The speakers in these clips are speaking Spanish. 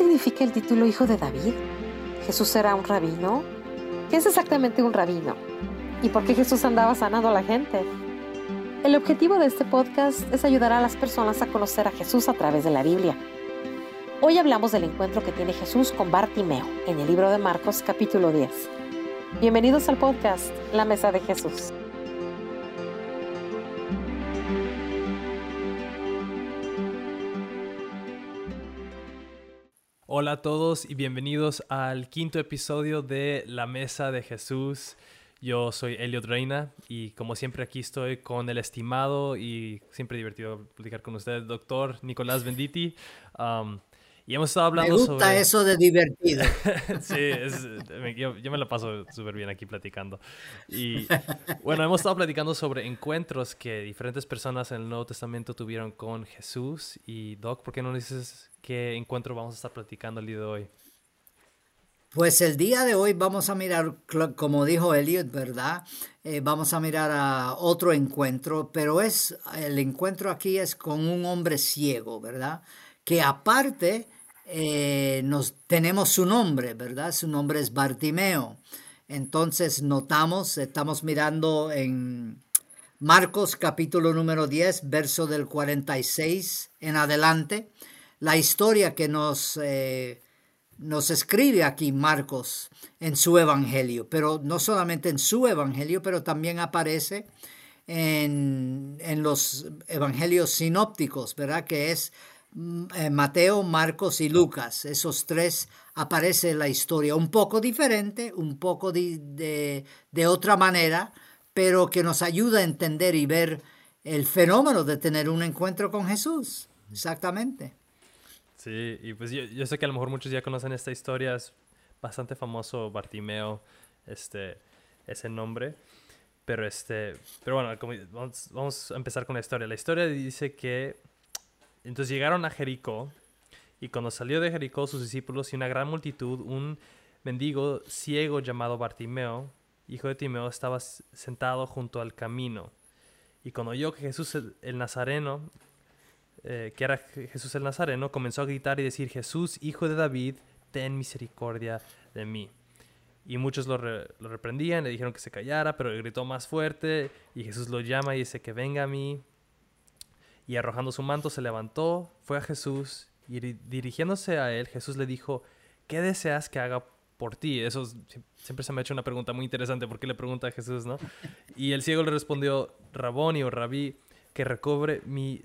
significa el título Hijo de David? ¿Jesús era un rabino? ¿Qué es exactamente un rabino? ¿Y por qué Jesús andaba sanando a la gente? El objetivo de este podcast es ayudar a las personas a conocer a Jesús a través de la Biblia. Hoy hablamos del encuentro que tiene Jesús con Bartimeo en el libro de Marcos capítulo 10. Bienvenidos al podcast La Mesa de Jesús. Hola a todos y bienvenidos al quinto episodio de La Mesa de Jesús. Yo soy Elliot Reina y como siempre aquí estoy con el estimado y siempre divertido platicar con ustedes, doctor Nicolás Benditi. Y hemos estado hablando me gusta eso de divertido. sí, yo, me la paso súper bien aquí platicando. Y bueno, hemos estado platicando sobre encuentros que diferentes personas en el Nuevo Testamento tuvieron con Jesús. Y Doc, ¿por qué no dices qué encuentro vamos a estar platicando el día de hoy? Pues el día de hoy vamos a mirar, como dijo Elliot, ¿verdad? Eh, vamos a mirar a otro encuentro, pero es el encuentro aquí es con un hombre ciego, ¿verdad? Que aparte eh, nos tenemos su nombre, ¿verdad? Su nombre es Bartimeo. Entonces notamos, estamos mirando en Marcos capítulo número 10, verso del 46 en adelante la historia que nos, eh, nos escribe aquí Marcos en su evangelio, pero no solamente en su evangelio, pero también aparece en, los evangelios sinópticos, ¿verdad? Que es Mateo, Marcos y Lucas. Esos tres aparece la historia un poco diferente, un poco de, de otra manera, pero que nos ayuda a entender y ver el fenómeno de tener un encuentro con Jesús. Exactamente. Sí, y pues yo, sé que a lo mejor muchos ya conocen esta historia, es bastante famoso Bartimeo, este, ese nombre. Pero este, pero bueno, vamos, a empezar con la historia. La historia dice que entonces llegaron a Jericó y cuando salió de Jericó sus discípulos y una gran multitud, un mendigo ciego llamado Bartimeo, hijo de Timeo, estaba sentado junto al camino. Y cuando oyó que Jesús el Nazareno eh, que era Jesús el Nazareno, comenzó a gritar y decir, Jesús, hijo de David, ten misericordia de mí. Y muchos lo, reprendían, le dijeron que se callara, pero gritó más fuerte y Jesús lo llama y dice que venga a mí. Y arrojando su manto se levantó, fue a Jesús y dirigiéndose a él, Jesús le dijo, ¿qué deseas que haga por ti? Eso siempre se me ha hecho una pregunta muy interesante, ¿por qué le pregunta a Jesús, no? Y el ciego le respondió, Raboni o Rabí, que recobre mi,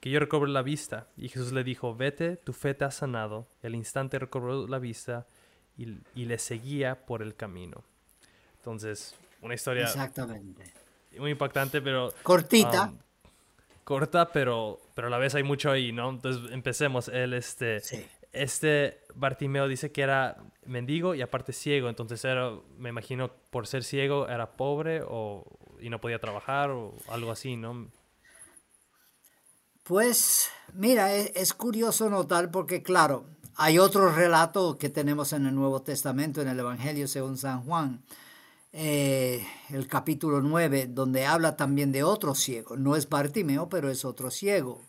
que yo recobre la vista. Y Jesús le dijo, vete, tu fe te ha sanado. El instante recobró la vista y, le seguía por el camino. Entonces, una historia Exactamente. muy impactante, pero... Cortita. Um, corta, pero, pero a la vez hay mucho ahí, ¿no? Entonces, empecemos. Él, este, este Bartimeo dice que era mendigo y aparte ciego. Entonces, era, me imagino, por ser ciego, era pobre o, y no podía trabajar o algo así, ¿no? Pues mira, e, es, curioso notar porque claro, hay otro relato que tenemos en el Nuevo Testamento, en el Evangelio según San Juan, eh, el capítulo 9, donde habla también de otro ciego. No es Bartimeo, pero es otro ciego.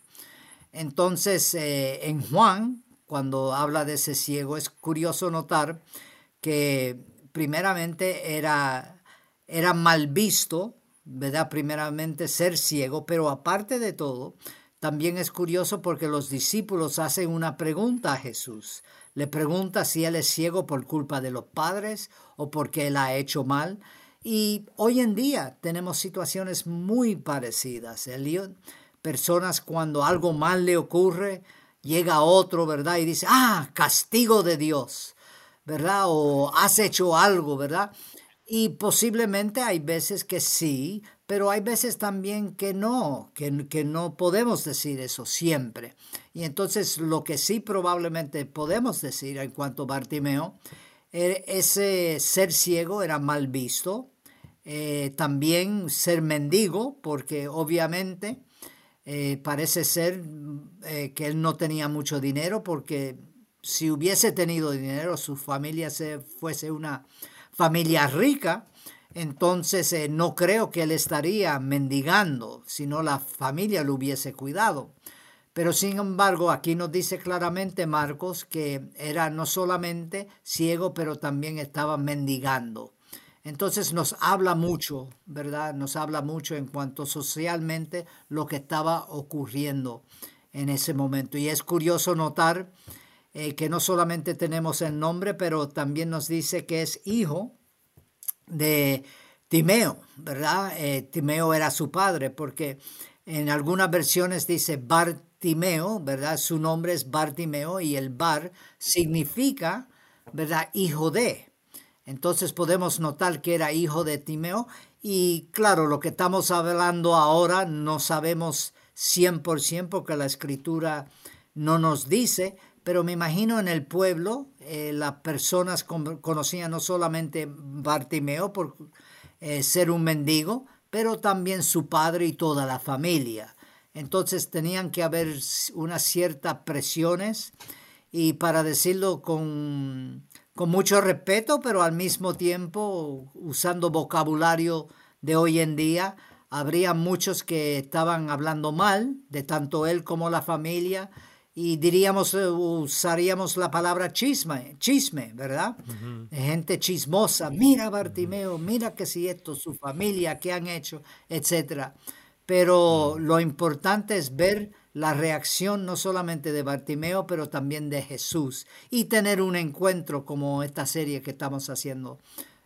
Entonces, eh, en Juan, cuando habla de ese ciego, es curioso notar que primeramente era, era mal visto, ¿verdad? Primeramente ser ciego, pero aparte de todo, también es curioso porque los discípulos hacen una pregunta a Jesús. Le pregunta si él es ciego por culpa de los padres o porque él ha hecho mal. Y hoy en día tenemos situaciones muy parecidas. Elliot, personas cuando algo mal le ocurre, llega otro, ¿verdad? Y dice, ah, castigo de Dios, ¿verdad? O has hecho algo, ¿verdad? Y posiblemente hay veces que sí, pero hay veces también que no, que, que, no podemos decir eso siempre. Y entonces lo que sí probablemente podemos decir en cuanto a Bartimeo, e, ese ser ciego era mal visto, eh, también ser mendigo, porque obviamente eh, parece ser eh, que él no tenía mucho dinero, porque si hubiese tenido dinero, su familia se fuese una familia rica, entonces eh, no creo que él estaría mendigando, sino la familia lo hubiese cuidado. Pero sin embargo, aquí nos dice claramente Marcos que era no solamente ciego, pero también estaba mendigando. Entonces nos habla mucho, ¿verdad? Nos habla mucho en cuanto socialmente lo que estaba ocurriendo en ese momento. Y es curioso notar eh, que no solamente tenemos el nombre, pero también nos dice que es hijo de Timeo, ¿verdad? Eh, Timeo era su padre, porque en algunas versiones dice Bartimeo, ¿verdad? Su nombre es Bartimeo y el Bar significa, ¿verdad? Hijo de. Entonces podemos notar que era hijo de Timeo y claro, lo que estamos hablando ahora no sabemos 100% porque la escritura no nos dice, pero me imagino en el pueblo eh, las personas conocían no solamente Bartimeo por eh, ser un mendigo, pero también su padre y toda la familia. Entonces tenían que haber unas ciertas presiones y para decirlo con con mucho respeto, pero al mismo tiempo usando vocabulario de hoy en día. Habría muchos que estaban hablando mal de tanto él como la familia y diríamos, eh, usaríamos la palabra chisme, chisme, ¿verdad? Gente chismosa, mira Bartimeo, mira que si esto, su familia, qué han hecho, etcétera. Pero lo importante es ver la reacción no solamente de Bartimeo, pero también de Jesús y tener un encuentro como esta serie que estamos haciendo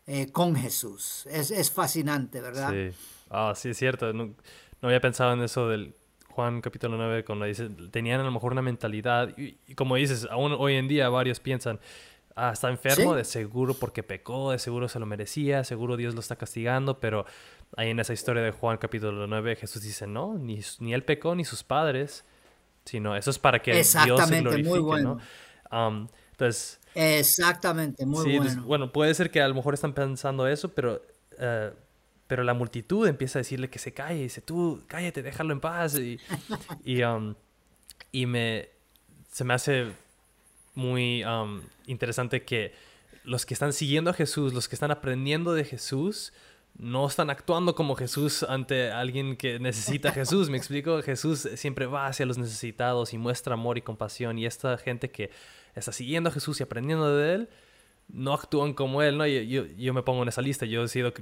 eh, con Jesús. Es, fascinante, ¿verdad? Sí, ah, sí, es cierto. No, había pensado en eso del Juan capítulo 9 cuando dice, tenían a lo mejor una mentalidad, y, como dices, aún hoy en día varios piensan, ah, está enfermo, de seguro porque pecó, de seguro se lo merecía, seguro Dios lo está castigando, pero ahí en esa historia de Juan capítulo 9 Jesús dice, no, ni, ni él pecó ni sus padres, sino eso es para que Dios se glorifique, muy bueno. ¿no? entonces... Exactamente, muy bueno. bueno, puede ser que a lo mejor están pensando eso, pero... Eh, pero la multitud empieza a decirle que se calle, y dice, tú, cállate, déjalo en paz. Y, y, y me, se me hace muy interesante que los que están siguiendo a Jesús, los que están aprendiendo de Jesús, no están actuando como Jesús ante alguien que necesita a Jesús. ¿Me explico? Jesús siempre va hacia los necesitados y muestra amor y compasión. Y esta gente que está siguiendo a Jesús y aprendiendo de Él, no actúan como Él, ¿no? Yo, yo, me pongo en esa lista. Yo he sido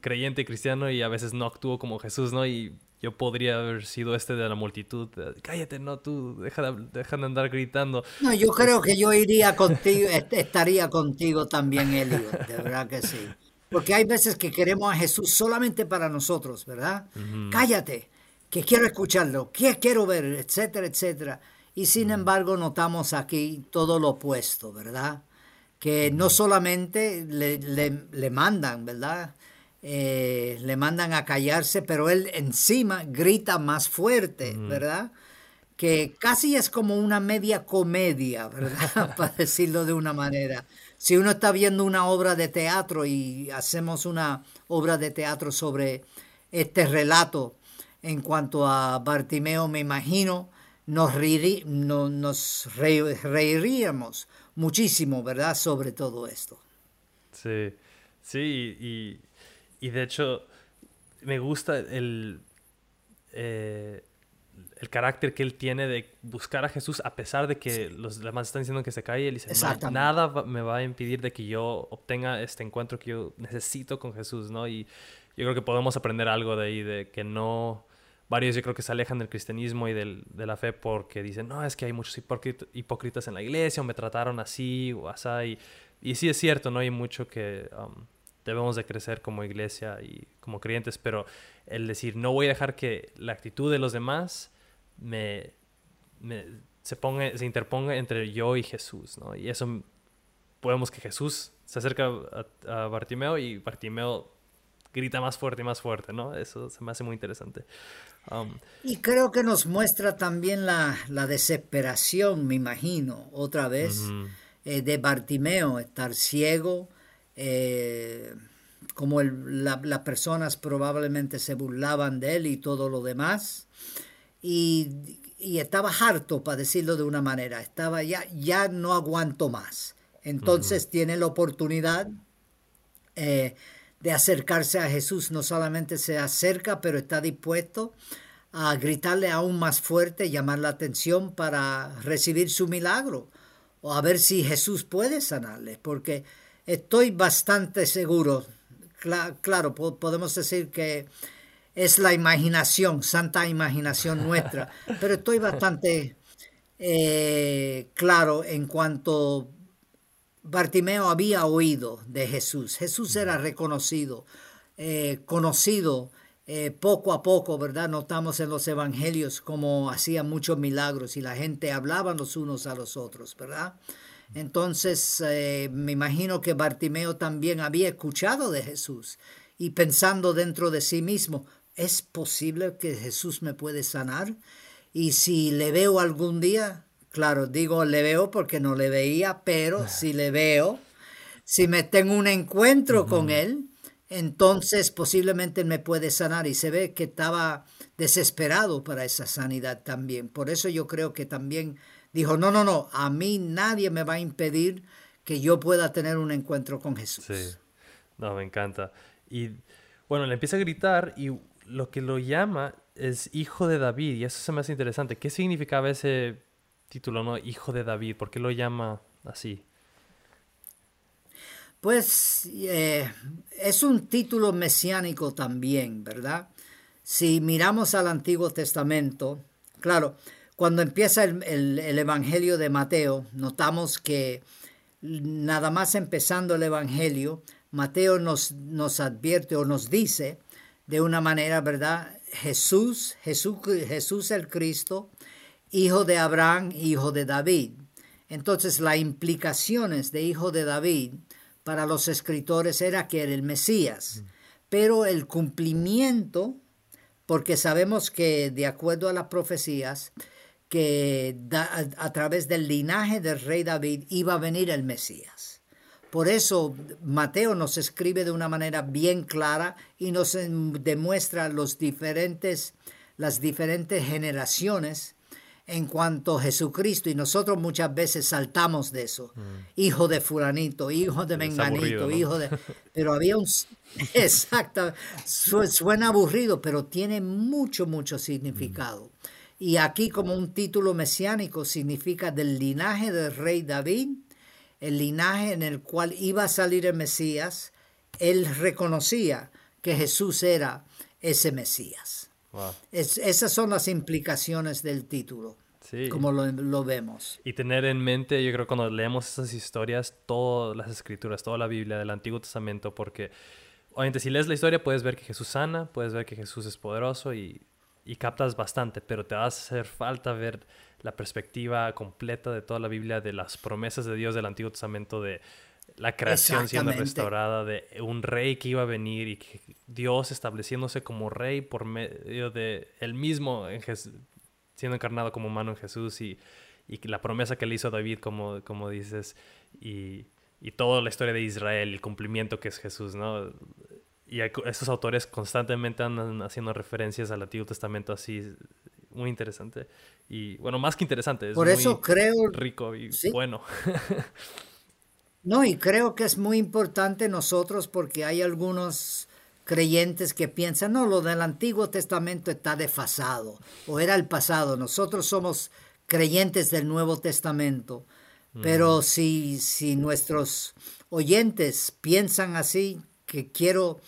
creyente cristiano y a veces no actúo como Jesús, ¿no? Y yo podría haber sido este de la multitud. Cállate, no, tú, deja de, deja de andar gritando. No, yo creo que yo iría contigo, estaría contigo también, Elio, de verdad que sí. Porque hay veces que queremos a Jesús solamente para nosotros, ¿verdad? Cállate, que quiero escucharlo, que quiero ver, etcétera, etcétera. Y sin embargo notamos aquí todo lo opuesto, ¿verdad? Que no solamente le, le mandan, ¿verdad? Eh, le mandan a callarse, pero él encima grita más fuerte, ¿verdad? Que casi es como una media comedia, ¿verdad? Para decirlo de una manera. Si uno está viendo una obra de teatro y hacemos una obra de teatro sobre este relato en cuanto a Bartimeo, me imagino, nos, nos reiríamos muchísimo, ¿verdad? Sobre todo esto. Sí, sí, y y de hecho, me gusta el, eh, el carácter que él tiene de buscar a Jesús a pesar de que los demás están diciendo que se cae. Él dice, nada me va a impedir de que yo obtenga este encuentro que yo necesito con Jesús, ¿no? Y yo creo que podemos aprender algo de ahí, de que no... Varios yo creo que se alejan del cristianismo y del, de la fe porque dicen, no, es que hay muchos hipócritas en la iglesia o me trataron así o así. Y, sí es cierto, ¿no? Hay mucho que... Um, debemos de crecer como iglesia y como creyentes, pero el decir, no voy a dejar que la actitud de los demás me, se, ponga, se interponga entre yo y Jesús, ¿no? Y eso podemos que Jesús se acerca a, Bartimeo y Bartimeo grita más fuerte y más fuerte, ¿no? Eso se me hace muy interesante. Um, y creo que nos muestra también la, desesperación, me imagino, otra vez, eh, de Bartimeo, estar ciego, eh, como las personas probablemente se burlaban de él y todo lo demás. Y, estaba harto, para decirlo de una manera, estaba ya, ya no aguanto más. Entonces tiene la oportunidad eh, de acercarse a Jesús, no solamente se acerca, pero está dispuesto a gritarle aún más fuerte, llamar la atención para recibir su milagro o a ver si Jesús puede sanarle, porque estoy bastante seguro, claro, podemos decir que es la imaginación, santa imaginación nuestra, pero estoy bastante eh, claro en cuanto Bartimeo había oído de Jesús. Jesús era reconocido, eh, conocido eh, poco a poco, ¿verdad? Notamos en los evangelios como hacía muchos milagros y la gente hablaba los unos a los otros, ¿verdad? Entonces, me imagino que Bartimeo también había escuchado de Jesús y pensando dentro de sí mismo, ¿es posible que Jesús me puede sanar? Y si le veo algún día, claro, digo le veo porque no le veía, pero si le veo, si me tengo un encuentro con él, entonces posiblemente me puede sanar. Y se ve que estaba desesperado para esa sanidad también. Por eso yo creo que también dijo, no, no, no, a mí nadie me va a impedir que yo pueda tener un encuentro con Jesús. Sí, no, me encanta. Y bueno, le empieza a gritar y lo que lo llama es hijo de David, y eso se me hace interesante. ¿Qué significaba ese título, no? Hijo de David, ¿por qué lo llama así? Pues eh, es un título mesiánico también, ¿verdad? Si miramos al Antiguo Testamento, claro, cuando empieza el, el Evangelio de Mateo, notamos que nada más empezando el Evangelio, Mateo nos, nos advierte o nos dice de una manera, ¿verdad? Jesús, Jesús, Jesús el Cristo, hijo de Abraham, hijo de David. Entonces las implicaciones de hijo de David para los escritores era que era el Mesías, pero el cumplimiento, porque sabemos que de acuerdo a las profecías, que a través del linaje del rey David iba a venir el Mesías. Por eso Mateo nos escribe de una manera bien clara y nos demuestra los diferentes, las diferentes generaciones en cuanto a Jesucristo y nosotros muchas veces saltamos de eso. Mm. Hijo de fulanito, hijo de menganito, hijo de... Pero había un... Exacto, suena aburrido, pero tiene mucho, mucho significado. Y aquí como un título mesiánico significa del linaje del rey David el linaje en el cual iba a salir el Mesías, él reconocía que Jesús era ese Mesías. Esas son las implicaciones del título, como lo, vemos. Y tener en mente, yo creo, cuando leemos esas historias, todas las escrituras, toda la Biblia del Antiguo Testamento, porque obviamente si lees la historia puedes ver que Jesús sana, puedes ver que Jesús es poderoso y, y captas bastante, pero te va a hacer falta ver la perspectiva completa de toda la Biblia, de las promesas de Dios del Antiguo Testamento, de la creación siendo restaurada, de un rey que iba a venir y que Dios estableciéndose como rey por medio de él mismo siendo encarnado como humano en Jesús y, y, la promesa que le hizo a David, como, como dices, y, y toda la historia de Israel, el cumplimiento que es Jesús, ¿no? Y estos autores constantemente andan haciendo referencias al Antiguo Testamento así muy interesante. Y bueno, más que interesante, es Por eso creo, rico y bueno. no, y creo que es muy importante nosotros porque hay algunos creyentes que piensan, no, lo del Antiguo Testamento está desfasado o era el pasado. Nosotros somos creyentes del Nuevo Testamento. Pero si, si nuestros oyentes piensan así, que quiero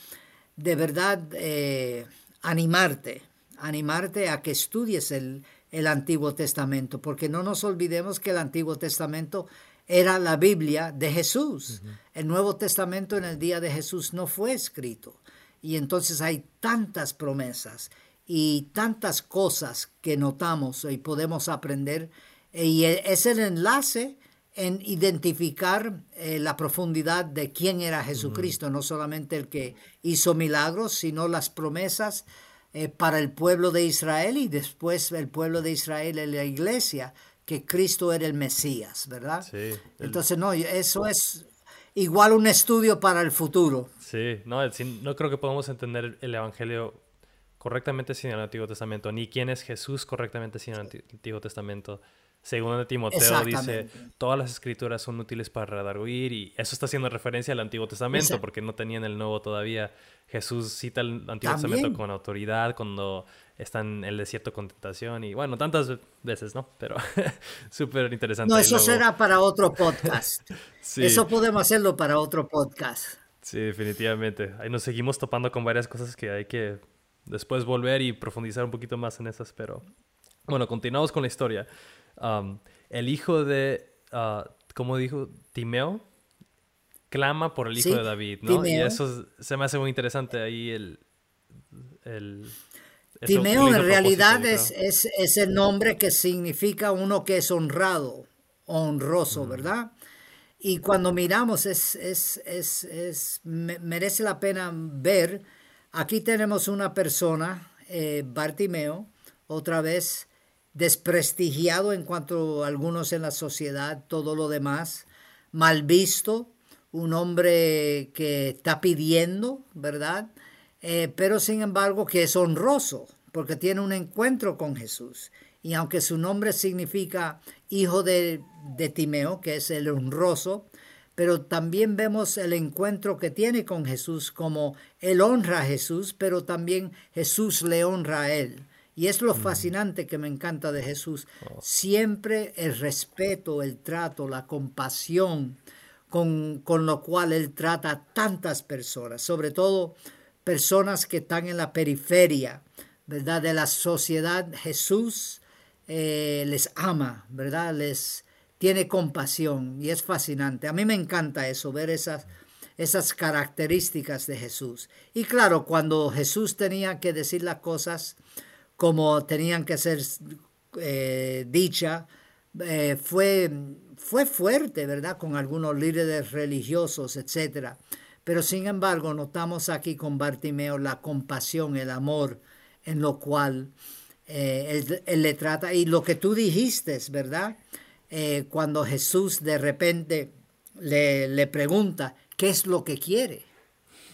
de verdad eh, animarte animarte a que estudies el, Antiguo Testamento, porque no nos olvidemos que el Antiguo Testamento era la Biblia de Jesús. El Nuevo Testamento en el día de Jesús no fue escrito. Y entonces hay tantas promesas y tantas cosas que notamos y podemos aprender. Y es el enlace en identificar eh, la profundidad de quién era Jesucristo, no solamente el que hizo milagros, sino las promesas eh, para el pueblo de Israel y después el pueblo de Israel en la iglesia, que Cristo era el Mesías, ¿verdad? Sí. Entonces, no, eso es igual un estudio para el futuro. Sí, no, no creo que podamos entender el Evangelio correctamente sin el Antiguo Testamento, ni quién es Jesús correctamente sin el Antiguo Testamento. Según de Timoteo dice, todas las escrituras son útiles para redarguir y eso está haciendo referencia al Antiguo Testamento porque no tenían el Nuevo todavía. Jesús cita el Antiguo Testamento con autoridad cuando está en el desierto con tentación y bueno, tantas veces, ¿no? Pero súper interesante. No, eso será para otro podcast. Eso podemos hacerlo para otro podcast. Sí, definitivamente. Ahí nos seguimos topando con varias cosas que hay que después volver y profundizar un poquito más en esas, pero bueno, continuamos con la historia. Um, el hijo de, uh, ¿cómo dijo? Timeo, clama por el hijo de David, ¿no? Y eso se me hace muy interesante ahí el... el Timeo en realidad es, es, el nombre que significa uno que es honrado, honroso, ¿verdad? Y cuando miramos, es, es, es, merece la pena ver, aquí tenemos una persona, eh, Bartimeo, otra vez desprestigiado en cuanto a algunos en la sociedad, todo lo demás, mal visto, un hombre que está pidiendo, ¿verdad? Eh, pero sin embargo que es honroso, porque tiene un encuentro con Jesús. Y aunque su nombre significa hijo de, de Timeo, que es el honroso, pero también vemos el encuentro que tiene con Jesús como él honra a Jesús, pero también Jesús le honra a él. Y es lo mm. fascinante que me encanta de Jesús. Oh. Siempre el respeto, el trato, la compasión con, con, lo cual Él trata a tantas personas, sobre todo personas que están en la periferia, ¿verdad? De la sociedad. Jesús eh, les ama, ¿verdad? Les tiene compasión y es fascinante. A mí me encanta eso, ver esas, esas características de Jesús. Y claro, cuando Jesús tenía que decir las cosas, como tenían que ser eh, dicha, eh, fue, fue fuerte, ¿verdad? Con algunos líderes religiosos, etc. Pero sin embargo, notamos aquí con Bartimeo la compasión, el amor en lo cual eh, él, le trata. Y lo que tú dijiste, ¿verdad? cuando Jesús de repente le, le, pregunta, ¿qué es lo que quiere?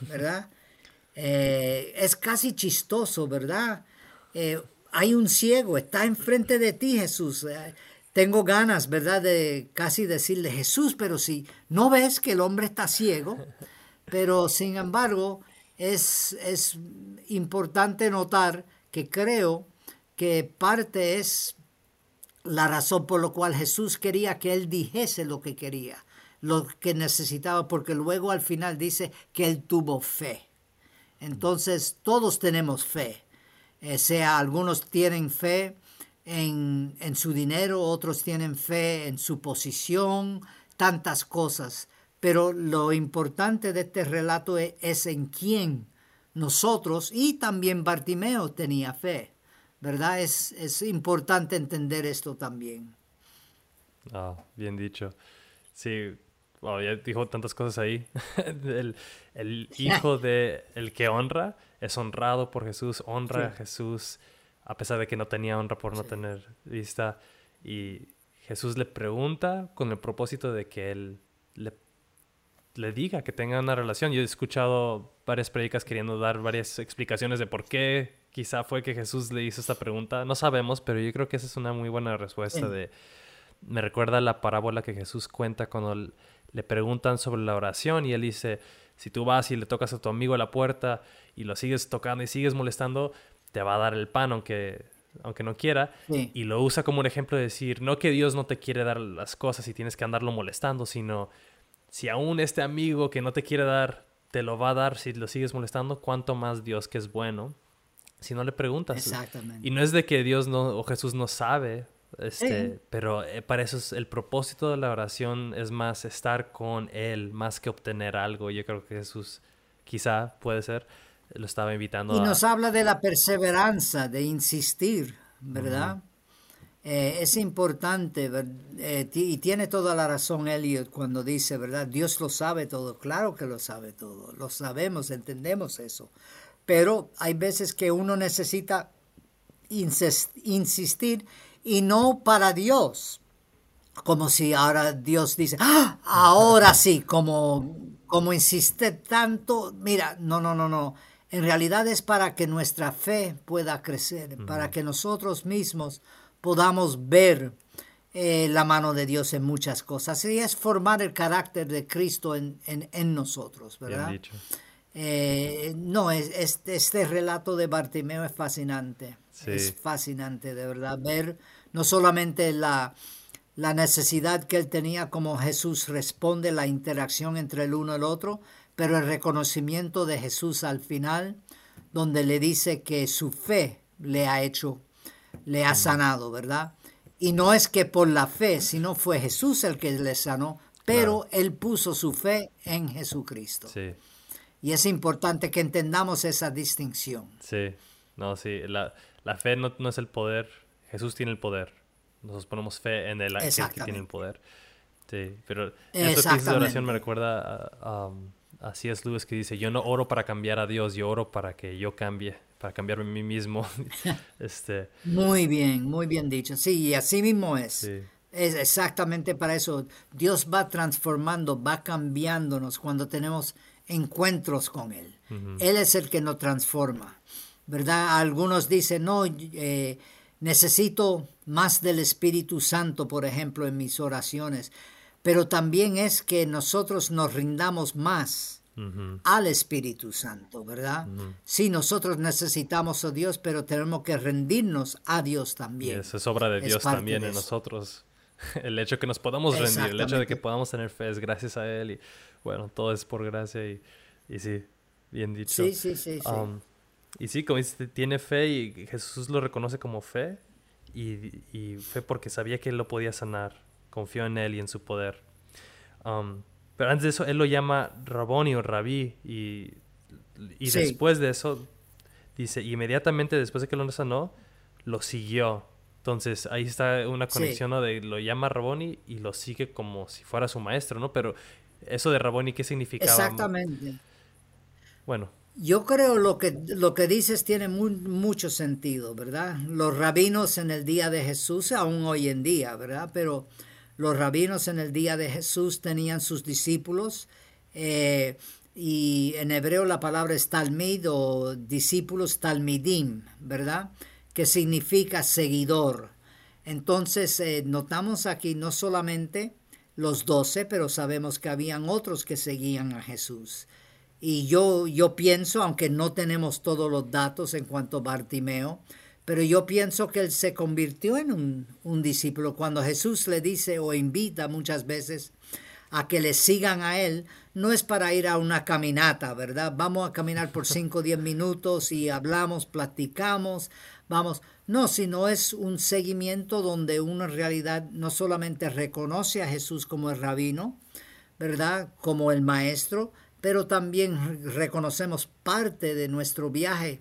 ¿Verdad? es casi chistoso, ¿verdad? Eh, hay un ciego, está enfrente de ti Jesús. Eh, tengo ganas, ¿verdad?, de casi decirle Jesús, pero si no ves que el hombre está ciego, pero sin embargo es, es importante notar que creo que parte es la razón por la cual Jesús quería que él dijese lo que quería, lo que necesitaba, porque luego al final dice que él tuvo fe. Entonces todos tenemos fe. Eh, sea algunos tienen fe en, su dinero, otros tienen fe en su posición, tantas cosas. Pero lo importante de este relato es, es en quién nosotros y también Bartimeo tenía fe. ¿Verdad? Es, es importante entender esto también. Ah, bien dicho. Sí, ya dijo tantas cosas ahí. el, el, hijo de el que honra es honrado por Jesús, honra a Jesús a pesar de que no tenía honra por no tener vista. Y Jesús le pregunta con el propósito de que él le, diga que tenga una relación. Yo he escuchado varias predicas queriendo dar varias explicaciones de por qué quizá fue que Jesús le hizo esta pregunta. No sabemos, pero yo creo que esa es una muy buena respuesta de... Me recuerda la parábola que Jesús cuenta cuando le preguntan sobre la oración y él dice, si tú vas y le tocas a tu amigo a la puerta y lo sigues tocando y sigues molestando, te va a dar el pan aunque, aunque no quiera. Y lo usa como un ejemplo de decir, no que Dios no te quiere dar las cosas y tienes que andarlo molestando, sino si aún este amigo que no te quiere dar te lo va a dar si lo sigues molestando, cuánto más Dios que es bueno. Si no le preguntas. Exactamente. Y no es de que Dios no, o Jesús no sabe este, Pero eh, para eso es el propósito de la oración es más estar con Él, más que obtener algo. Yo creo que Jesús quizá puede ser, lo estaba invitando. Y nos habla de la perseverancia, de insistir, ¿verdad? Eh, es importante eh, y tiene toda la razón Elliot cuando dice, ¿verdad? Dios lo sabe todo, claro que lo sabe todo, lo sabemos, entendemos eso, pero hay veces que uno necesita insistir y no para Dios. Como si ahora Dios dice, ¡Ah! ahora sí, como, como insiste tanto. Mira, no, no, no, no. En realidad es para que nuestra fe pueda crecer, para que nosotros mismos podamos ver eh, la mano de Dios en muchas cosas. Y es formar el carácter de Cristo en, en, nosotros, ¿verdad? Eh, no, es, este, este relato de Bartimeo es fascinante. Sí. Es fascinante, de verdad, ver no solamente la, la necesidad que él tenía como Jesús responde, la interacción entre el uno y el otro, pero el reconocimiento de Jesús al final, donde le dice que su fe le ha hecho, le ha sanado, ¿verdad? Y no es que por la fe, sino fue Jesús el que le sanó, pero él puso su fe en Jesucristo. Sí, Y es importante que entendamos esa distinción. sí. No, sí. La, la fe no, no es el poder. Jesús tiene el poder. Nosotros ponemos fe en el que tiene el poder. Sí, pero esto que dices de oración me recuerda a, um, a C.S. Lewis que dice, yo no oro para cambiar a Dios, yo oro para que yo cambie, para cambiarme a mí mismo. este, Muy bien, muy bien dicho. Sí, y así mismo es. Sí. Es exactamente para eso. Dios va transformando, va cambiándonos cuando tenemos encuentros con Él. Él es el que nos transforma. ¿Verdad? Algunos dicen, no, eh, necesito más del Espíritu Santo, por ejemplo, en mis oraciones. Pero también es que nosotros nos rindamos más al Espíritu Santo, ¿verdad? Sí, nosotros necesitamos a Dios, pero tenemos que rendirnos a Dios también. eso es obra de Dios también de en nosotros. El hecho que nos podamos rendir, el hecho de que podamos tener fe es gracias a Él y bueno, todo es por gracia y, y sí, bien dicho. Sí, sí, sí, sí. Um, y sí, como dice, tiene fe y Jesús lo reconoce como fe y, y fe porque sabía que él lo podía sanar, confió en él y en su poder. Um, pero antes de eso, él lo llama Raboni o Rabí y, y Sí. después de eso, dice, inmediatamente después de que lo sanó, lo siguió. Entonces ahí está una Sí. conexión ¿no? de lo llama Raboni y lo sigue como si fuera su maestro, ¿no? Pero eso de Raboni, ¿qué significaba? Exactamente. Bueno, Yo creo lo que, lo que dices tiene mu- mucho sentido, ¿verdad? Los rabinos en el día de Jesús, aún hoy en día, ¿verdad? Pero los rabinos en el día de Jesús tenían sus discípulos eh, y en hebreo la palabra es talmid o discípulos talmidim, ¿verdad? Que significa seguidor. Entonces eh, notamos aquí no solamente los doce, pero sabemos que habían otros que seguían a Jesús. Y yo, yo pienso, aunque no tenemos todos los datos en cuanto a Bartimeo, pero yo pienso que él se convirtió en un, un discípulo. Cuando Jesús le dice o invita muchas veces a que le sigan a él, no es para ir a una caminata, ¿verdad? Vamos a caminar por 5 o 10 minutos y hablamos, platicamos, vamos. No, sino es un seguimiento donde uno en realidad no solamente reconoce a Jesús como el rabino, ¿verdad? Como el maestro, pero también reconocemos parte de nuestro viaje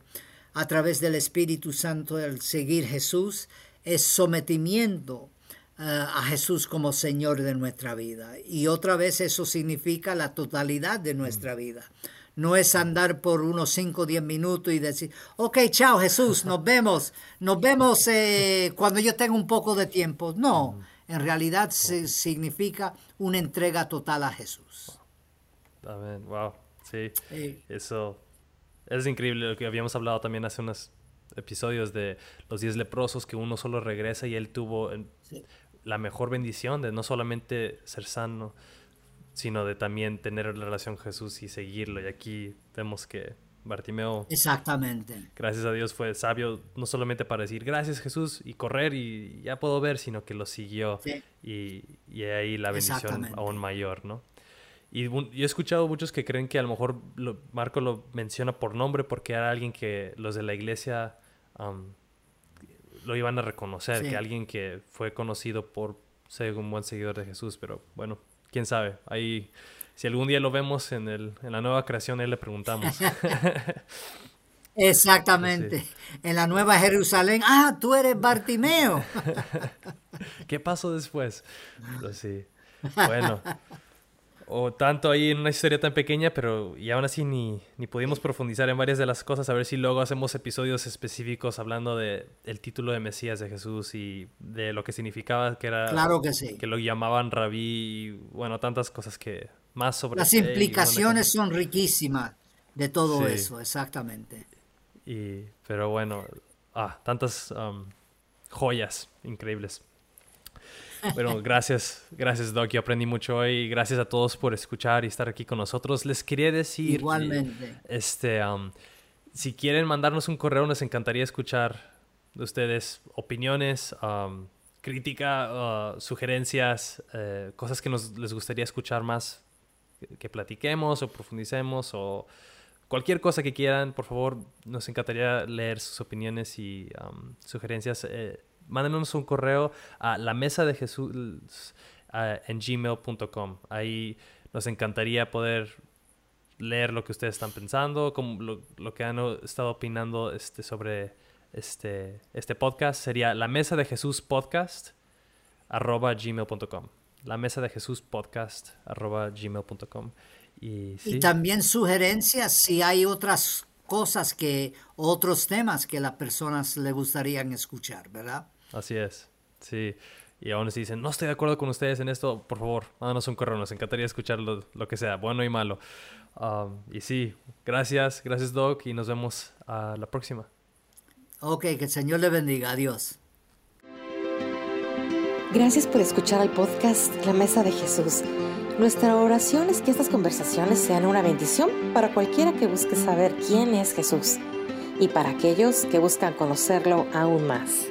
a través del Espíritu Santo al seguir Jesús, es sometimiento uh, a Jesús como Señor de nuestra vida. Y otra vez eso significa la totalidad de nuestra vida. No es andar por unos 5 o 10 minutos y decir, ok, chao Jesús, nos vemos, nos vemos eh, cuando yo tenga un poco de tiempo. No, en realidad se, significa una entrega total a Jesús. Amén, wow, sí, Eh, eso es increíble lo que habíamos hablado también hace unos episodios de los 10 leprosos que uno solo regresa y él tuvo eh, Sí. la mejor bendición de no solamente ser sano, sino de también tener la relación con Jesús y seguirlo. Y aquí vemos que Bartimeo, Exactamente. gracias a Dios, fue sabio no solamente para decir gracias Jesús y correr y ya puedo ver, sino que lo siguió Sí. y, y ahí la bendición aún mayor, ¿no? Y yo he escuchado muchos que creen que a lo mejor lo- Marco lo menciona por nombre porque era alguien que los de la iglesia am, lo iban a reconocer, Sí. que alguien que fue conocido por ser un buen seguidor de Jesús, pero bueno, quién sabe. Ahí, si algún día lo vemos en, el, en la nueva creación, ahí le preguntamos. Exactamente. En la Nueva Jerusalén, ah, tú eres Bartimeo. ¿Qué pasó después? Pero sí. Bueno. O tanto ahí en una historia tan pequeña, pero y aún así ni, ni pudimos profundizar en varias de las cosas. A ver si luego hacemos episodios específicos hablando de el título de Mesías de Jesús y de lo que significaba que era Claro que sí. que lo llamaban rabí y bueno, tantas cosas que más sobre Las implicaciones son riquísimas de todo Sí. eso, exactamente. Y, pero bueno, ah, tantas um, joyas increíbles. Bueno, gracias, gracias Doc, yo aprendí mucho hoy. Gracias a todos por escuchar y estar aquí con nosotros. Les quería decir... Igualmente. Este, um, si quieren mandarnos un correo, nos encantaría escuchar de ustedes opiniones, um, crítica, uh, sugerencias, eh, cosas que nos les gustaría escuchar más, que, platiquemos o profundicemos o cualquier cosa que quieran, por favor, nos encantaría leer sus opiniones y um, sugerencias. Eh, mándenos un correo a la mesa de Jesús en gmail.com. Ahí nos encantaría poder leer lo que ustedes están pensando, como lo, que han estado opinando este, sobre este, este podcast. Sería la mesa de Jesús podcast arroba gmail.com. La mesa de Jesús podcast arroba gmail.com. Y, y también sugerencias si hay otras cosas que, otros temas que las personas le gustarían escuchar, ¿verdad? Así es, sí. Y aún si dicen, no estoy de acuerdo con ustedes en esto, por favor, mándanos un correo, nos encantaría escuchar lo, que sea, bueno y malo. Um, y sí, gracias, gracias Doc, y nos vemos a la próxima. Ok, que el Señor le bendiga, adiós. Gracias por escuchar al podcast La Mesa de Jesús. Nuestra oración es que estas conversaciones sean una bendición para cualquiera que busque saber quién es Jesús y para aquellos que buscan conocerlo aún más.